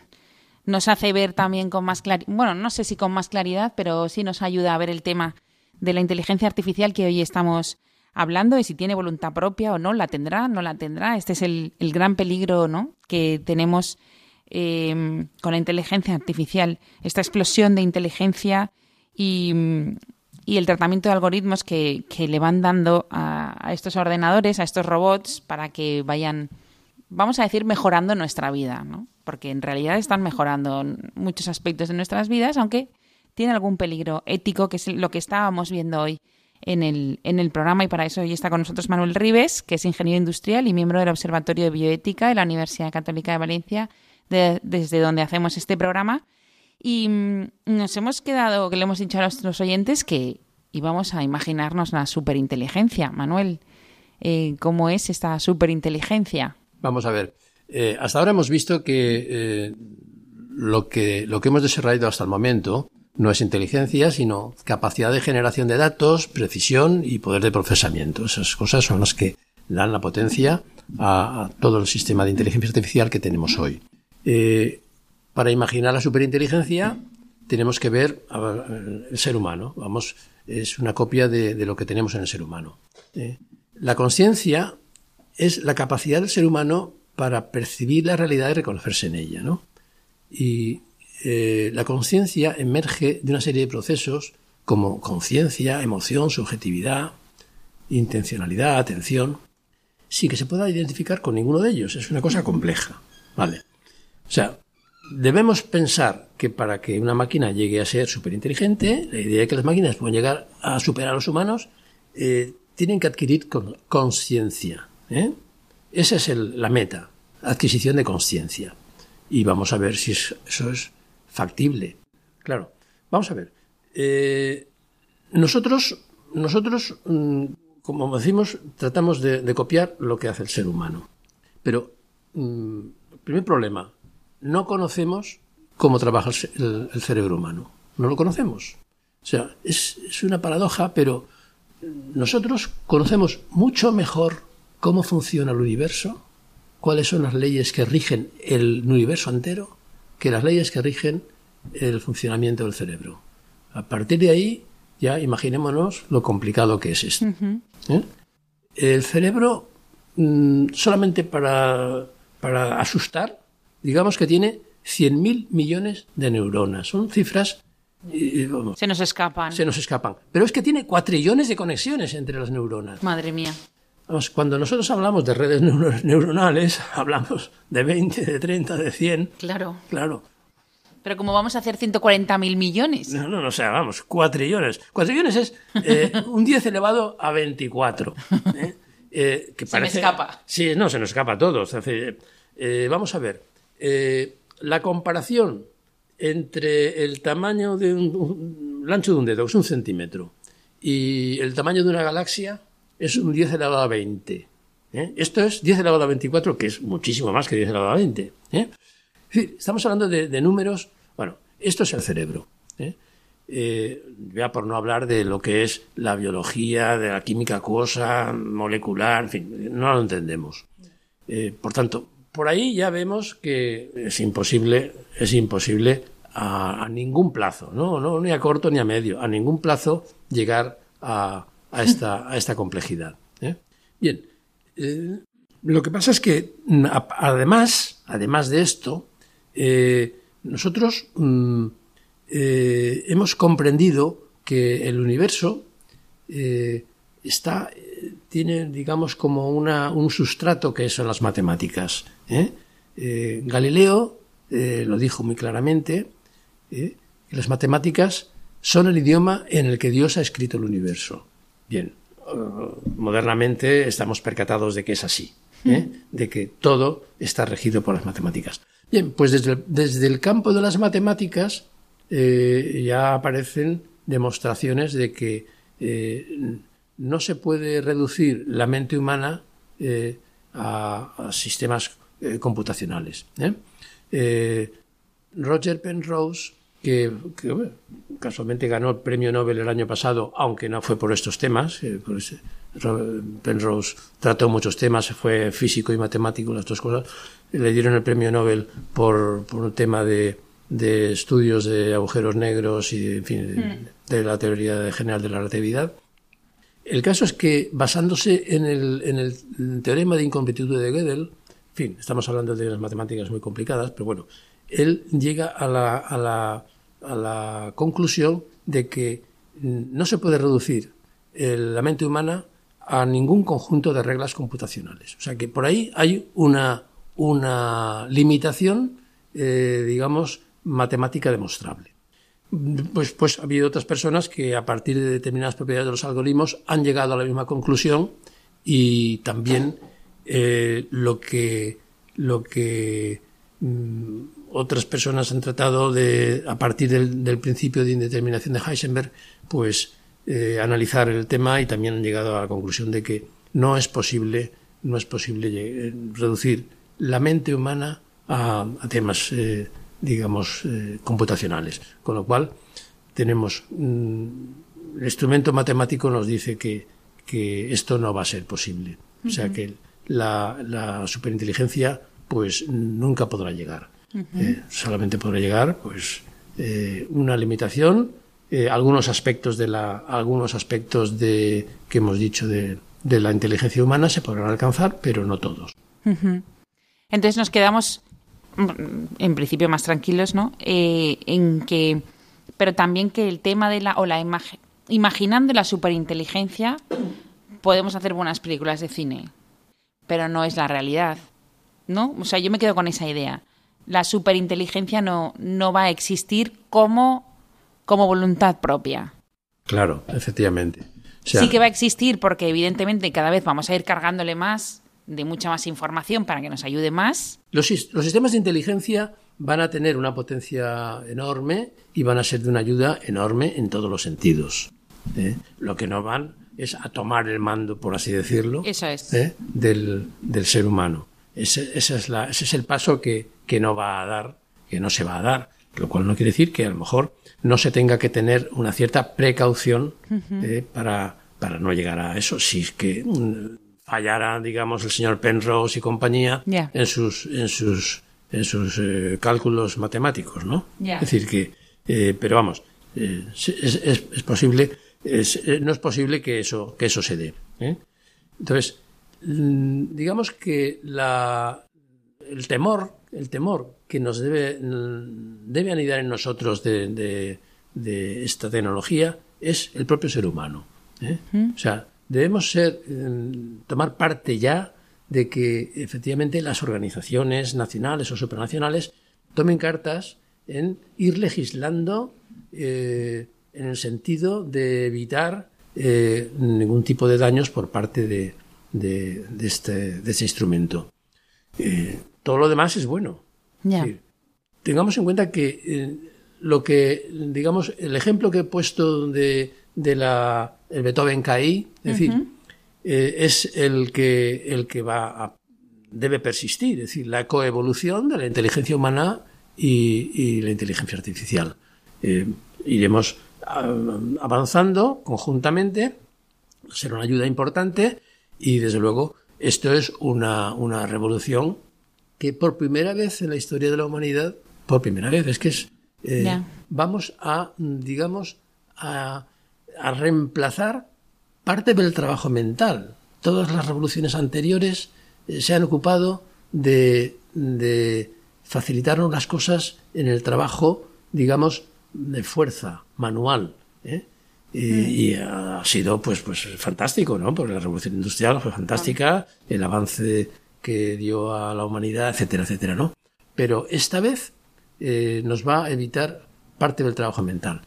nos hace ver también con más claridad, bueno, no sé si con más claridad, pero sí nos ayuda a ver el tema de la inteligencia artificial que hoy estamos hablando y si tiene voluntad propia o no, la tendrá, no la tendrá. Este es el, gran peligro ¿no? que tenemos eh, con la inteligencia artificial, esta explosión de inteligencia y, y el tratamiento de algoritmos que, le van dando a, estos ordenadores, a estos robots, para que vayan, vamos a decir, mejorando nuestra vida, ¿no? Porque en realidad están mejorando muchos aspectos de nuestras vidas, aunque tiene algún peligro ético, que es lo que estábamos viendo hoy en el, en el programa y para eso hoy está con nosotros Manuel Rives, que es ingeniero industrial y miembro del Observatorio de Bioética de la Universidad Católica de Valencia, desde donde hacemos este programa. Y mm, nos hemos quedado, que le hemos dicho a nuestros oyentes que íbamos a imaginarnos la superinteligencia. Manuel, eh, ¿cómo es esta superinteligencia? Vamos a ver. Eh, hasta ahora hemos visto que, eh, lo que lo que hemos desarrollado hasta el momento no es inteligencia, sino capacidad de generación de datos, precisión y poder de procesamiento. Esas cosas son las que dan la potencia a, todo el sistema de inteligencia artificial que tenemos hoy. Para imaginar la superinteligencia tenemos que ver el ser humano. Vamos, es una copia de, lo que tenemos en el ser humano. ¿eh? la conciencia es la capacidad del ser humano para percibir la realidad y reconocerse en ella, ¿no? Y eh, la conciencia emerge de una serie de procesos como conciencia, emoción, subjetividad, intencionalidad, atención, sin que se pueda identificar con ninguno de ellos. Es una cosa compleja, ¿vale? O sea, debemos pensar que para que una máquina llegue a ser superinteligente, la idea de que las máquinas pueden llegar a superar a los humanos, eh, tienen que adquirir conciencia. ¿eh? Esa es la meta, adquisición de conciencia. Y vamos a ver si eso es factible. Claro, vamos a ver. Eh, nosotros, nosotros, mm, como decimos, tratamos de, copiar lo que hace el ser humano. Pero, mm, primer problema, no conocemos cómo trabaja el, cerebro humano. No lo conocemos. O sea, es, es una paradoja, pero nosotros conocemos mucho mejor cómo funciona el universo, cuáles son las leyes que rigen el universo entero, que las leyes que rigen el funcionamiento del cerebro. A partir de ahí, ya imaginémonos lo complicado que es esto. ¿Eh? El cerebro, mm, solamente para, para asustar, digamos que tiene 100.000 millones de neuronas. Son cifras se nos escapan. Se nos escapan. Pero es que tiene cuatrillones de conexiones entre las neuronas. Madre mía. Vamos, cuando nosotros hablamos de redes neuronales, hablamos de 20, de 30, de 100. Claro. Claro. Pero como vamos a hacer 140.000 millones. No, no, no, o sea, vamos, cuatrillones. Cuatrillones es eh, un 10 elevado a 24. ¿eh? Eh, que se me escapa. Sí, no, se nos escapa a todos. vamos a ver. La comparación entre el tamaño de un, el ancho de un dedo, que es un centímetro, y el tamaño de una galaxia es un 10 elevado a 20. ¿eh? Esto es 10 elevado a 24, que es muchísimo más que 10 elevado a 20. ¿eh? estamos hablando de, números. Bueno, esto es el cerebro. ¿eh? ya por no hablar de lo que es la biología, de la química acuosa, molecular, en fin, no lo entendemos. por tanto, por ahí ya vemos que es imposible, es imposible a, ningún plazo, ¿no? ¿no? ni a corto ni a medio, a ningún plazo llegar a, esta, a esta complejidad. ¿eh? Bien, eh, lo que pasa es que mm, además, además de esto, eh, nosotros mm, hemos comprendido que el universo está tiene, digamos, como una, un sustrato que son las matemáticas. ¿Eh? Eh, Galileo eh, lo dijo muy claramente, que las matemáticas son el idioma en el que Dios ha escrito el universo. Bien, modernamente estamos percatados de que es así, de que todo está regido por las matemáticas. Bien, pues desde desde el campo de las matemáticas ya aparecen demostraciones de que no se puede reducir la mente humana eh, a, sistemas eh, computacionales. ¿eh? Roger Penrose, que, casualmente ganó el premio Nobel el año pasado, aunque no fue por estos temas, Penrose trató muchos temas, fue físico y matemático, las dos cosas, le dieron el premio Nobel por, un tema de, estudios de agujeros negros y hmm. de la teoría general de la relatividad. El caso es que, basándose en el, teorema de incompletud de Gödel, en fin, estamos hablando de las matemáticas muy complicadas, pero bueno, él llega a la, conclusión de que no se puede reducir la mente humana a ningún conjunto de reglas computacionales. O sea que por ahí hay una, limitación, eh, digamos, matemática demostrable pues, pues ha habido otras personas que a partir de determinadas propiedades de los algoritmos han llegado a la misma conclusión y también eh, lo que, lo que mm, otras personas han tratado de, a partir del, principio de indeterminación de Heisenberg, pues eh, analizar el tema y también han llegado a la conclusión de que no es posible, no es posible eh, reducir la mente humana a, temas digamos, eh, computacionales. Con lo cual, tenemos. Mm, el instrumento matemático nos dice que, que, esto no va a ser posible. O sea, que la, superinteligencia pues nunca podrá llegar. Eh, solamente podrá llegar pues eh, una limitación, eh, algunos aspectos de la, algunos aspectos de que hemos dicho de, de la inteligencia humana se podrán alcanzar, pero no todos. Entonces nos quedamos mm, en principio más tranquilos, ¿no? en que, pero también que el tema de la o la imagen, imaginando la superinteligencia, podemos hacer buenas películas de cine pero no es la realidad. ¿No? O sea, yo me quedo con esa idea. La superinteligencia no, no va a existir como, como voluntad propia. Claro, efectivamente. sí que va a existir porque evidentemente cada vez vamos a ir cargándole más de mucha más información para que nos ayude más. Los, los sistemas de inteligencia van a tener una potencia enorme y van a ser de una ayuda enorme en todos los sentidos. ¿eh? Lo que no van es a tomar el mando, por así decirlo, ¿eh? del, ser humano. Ese, es ese es el paso que, que no va a dar, que no se va a dar, lo cual no quiere decir que a lo mejor no se tenga que tener una cierta precaución ¿eh? para, para no llegar a eso. Si es que mm, fallara, digamos, el señor Penrose y compañía en sus, en sus, en sus eh, cálculos matemáticos, ¿no? Es decir, que, pero vamos, es, es, es posible eh, no es posible que eso, que eso se dé. ¿eh? Entonces, mm, digamos que la, el temor, el temor que nos debe, mm, debe anidar en nosotros de, esta tecnología es el propio ser humano. ¿eh? O sea, debemos ser, mm, tomar parte ya de que efectivamente las organizaciones nacionales o supranacionales tomen cartas en ir legislando en el sentido de evitar eh, ningún tipo de daños por parte de, de, este, de este, instrumento. Eh, todo lo demás es bueno. tengamos en cuenta que eh, lo que, digamos, el ejemplo que he puesto de, de la, el Beethoven KI, es decir, es el que, el que va a, debe persistir, es decir, la coevolución de la inteligencia humana y, y la inteligencia artificial. iremos avanzando conjuntamente, será una ayuda importante y desde luego esto es una, una revolución que por primera vez en la historia de la humanidad, por primera vez, es que es, eh, vamos a, digamos, a, a, reemplazar parte del trabajo mental. Todas las revoluciones anteriores eh, se han ocupado de, de facilitarnos las cosas en el trabajo, digamos, de fuerza manual. ¿eh? Y, ha sido pues, pues fantástico, ¿no? Porque la revolución industrial fue fantástica, el avance que dio a la humanidad, etcétera, etcétera, ¿no? Pero esta vez eh, nos va a evitar parte del trabajo mental.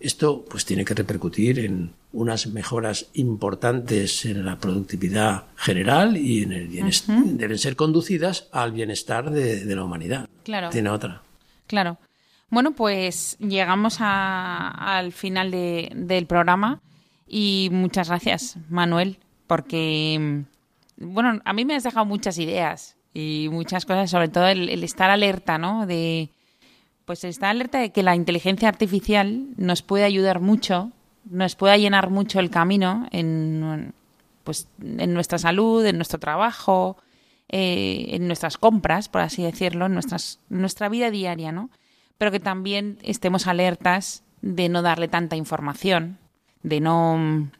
Esto pues tiene que repercutir en unas mejoras importantes en la productividad general y en el bienestar. Deben ser conducidas al bienestar de, de la humanidad. Claro. Tiene otra. Claro. Bueno, pues llegamos al final del programa y muchas gracias, Manuel, porque, bueno, a mí me has dejado muchas ideas y muchas cosas, sobre todo el, estar alerta, ¿no? De, pues estar alerta de que la inteligencia artificial nos puede ayudar mucho, nos puede llenar mucho el camino en, pues, en nuestra salud, en nuestro trabajo, eh, en nuestras compras, por así decirlo, en nuestras, nuestra vida diaria, ¿no? Pero que también estemos alertas de no darle tanta información, de no,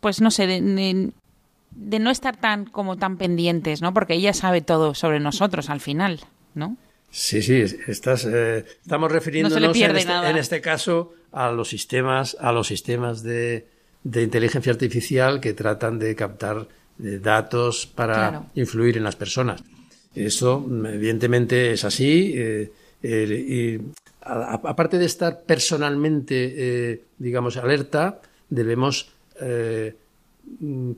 pues no sé, de, no estar tan como tan pendientes, ¿no? Porque ella sabe todo sobre nosotros al final, ¿no? Sí, sí, estás, eh, estamos refiriéndonos en, este, en, este, caso a los sistemas, a los sistemas de, de inteligencia artificial que tratan de captar eh, datos para influir en las personas. Eso, evidentemente, es así. Eh, y aparte de estar personalmente, eh, digamos, alerta, debemos eh,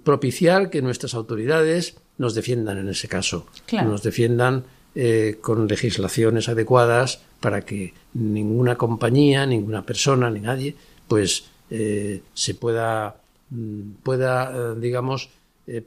propiciar que nuestras autoridades nos defiendan en ese caso, nos defiendan eh, con legislaciones adecuadas para que ninguna compañía, ninguna persona, ni nadie, pues se pueda, mm, pueda digamos,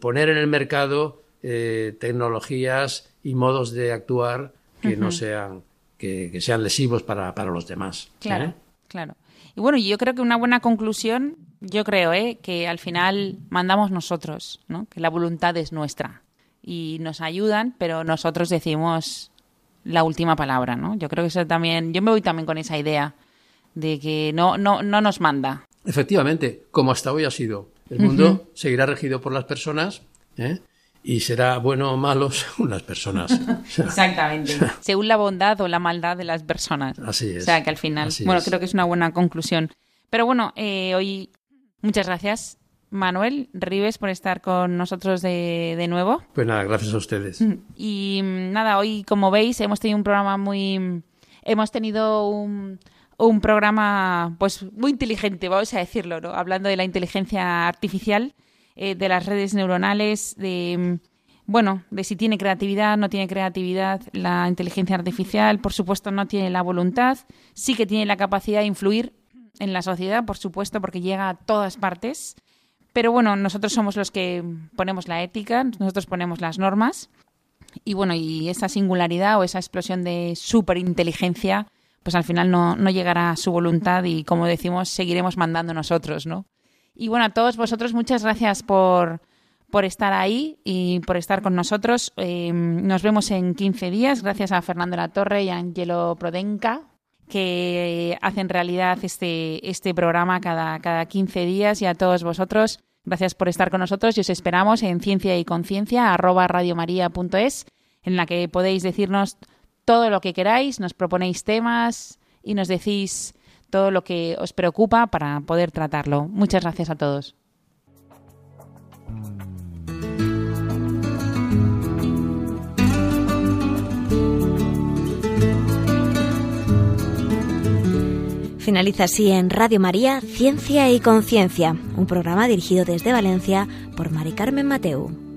poner en el mercado tecnologías y modos de actuar que no sean que, sean lesivos para, los demás. Claro, ¿eh? claro. Y bueno, yo creo que una buena conclusión, yo creo, ¿eh? que al final mandamos nosotros, ¿no? que la voluntad es nuestra. y nos ayudan, pero nosotros decimos la última palabra, ¿no? Yo creo que eso también, yo me voy también con esa idea de que no, no, no nos manda. Efectivamente, como hasta hoy ha sido. El mundo seguirá regido por las personas ¿eh? Y será bueno o malo según las personas. Exactamente. según la bondad o la maldad de las personas. Así es. O sea, que al final, bueno, creo que es una buena conclusión. Pero bueno, eh, hoy muchas gracias. Manuel Rives por estar con nosotros de, de, nuevo. Pues nada, gracias a ustedes. Y nada, hoy como veis hemos tenido un programa muy... Hemos tenido un, un programa pues muy inteligente, vamos a decirlo, ¿no? Hablando de la inteligencia artificial, eh, de las redes neuronales, de bueno, de si tiene creatividad, no tiene creatividad, la inteligencia artificial, por supuesto, no tiene la voluntad, sí que tiene la capacidad de influir en la sociedad, por supuesto, porque llega a todas partes. Pero bueno, nosotros somos los que ponemos la ética, nosotros ponemos las normas. Y bueno, y esa singularidad o esa explosión de superinteligencia pues al final no, no llegará a su voluntad y como decimos, seguiremos mandando nosotros, ¿no? Y bueno, a todos vosotros muchas gracias por, por estar ahí y por estar con nosotros. Eh, nos vemos en 15 días, gracias a Fernando La Torre y a Angelo Prodenca, que hacen realidad este, este programa cada, cada 15 días y a todos vosotros. Gracias por estar con nosotros y os esperamos en ciencia y conciencia arroba radiomaria.es en la que podéis decirnos todo lo que queráis, nos proponéis temas y nos decís todo lo que os preocupa para poder tratarlo. Muchas gracias a todos. Finaliza así en Radio María Ciencia y Conciencia, un programa dirigido desde Valencia por Mari Carmen Mateu.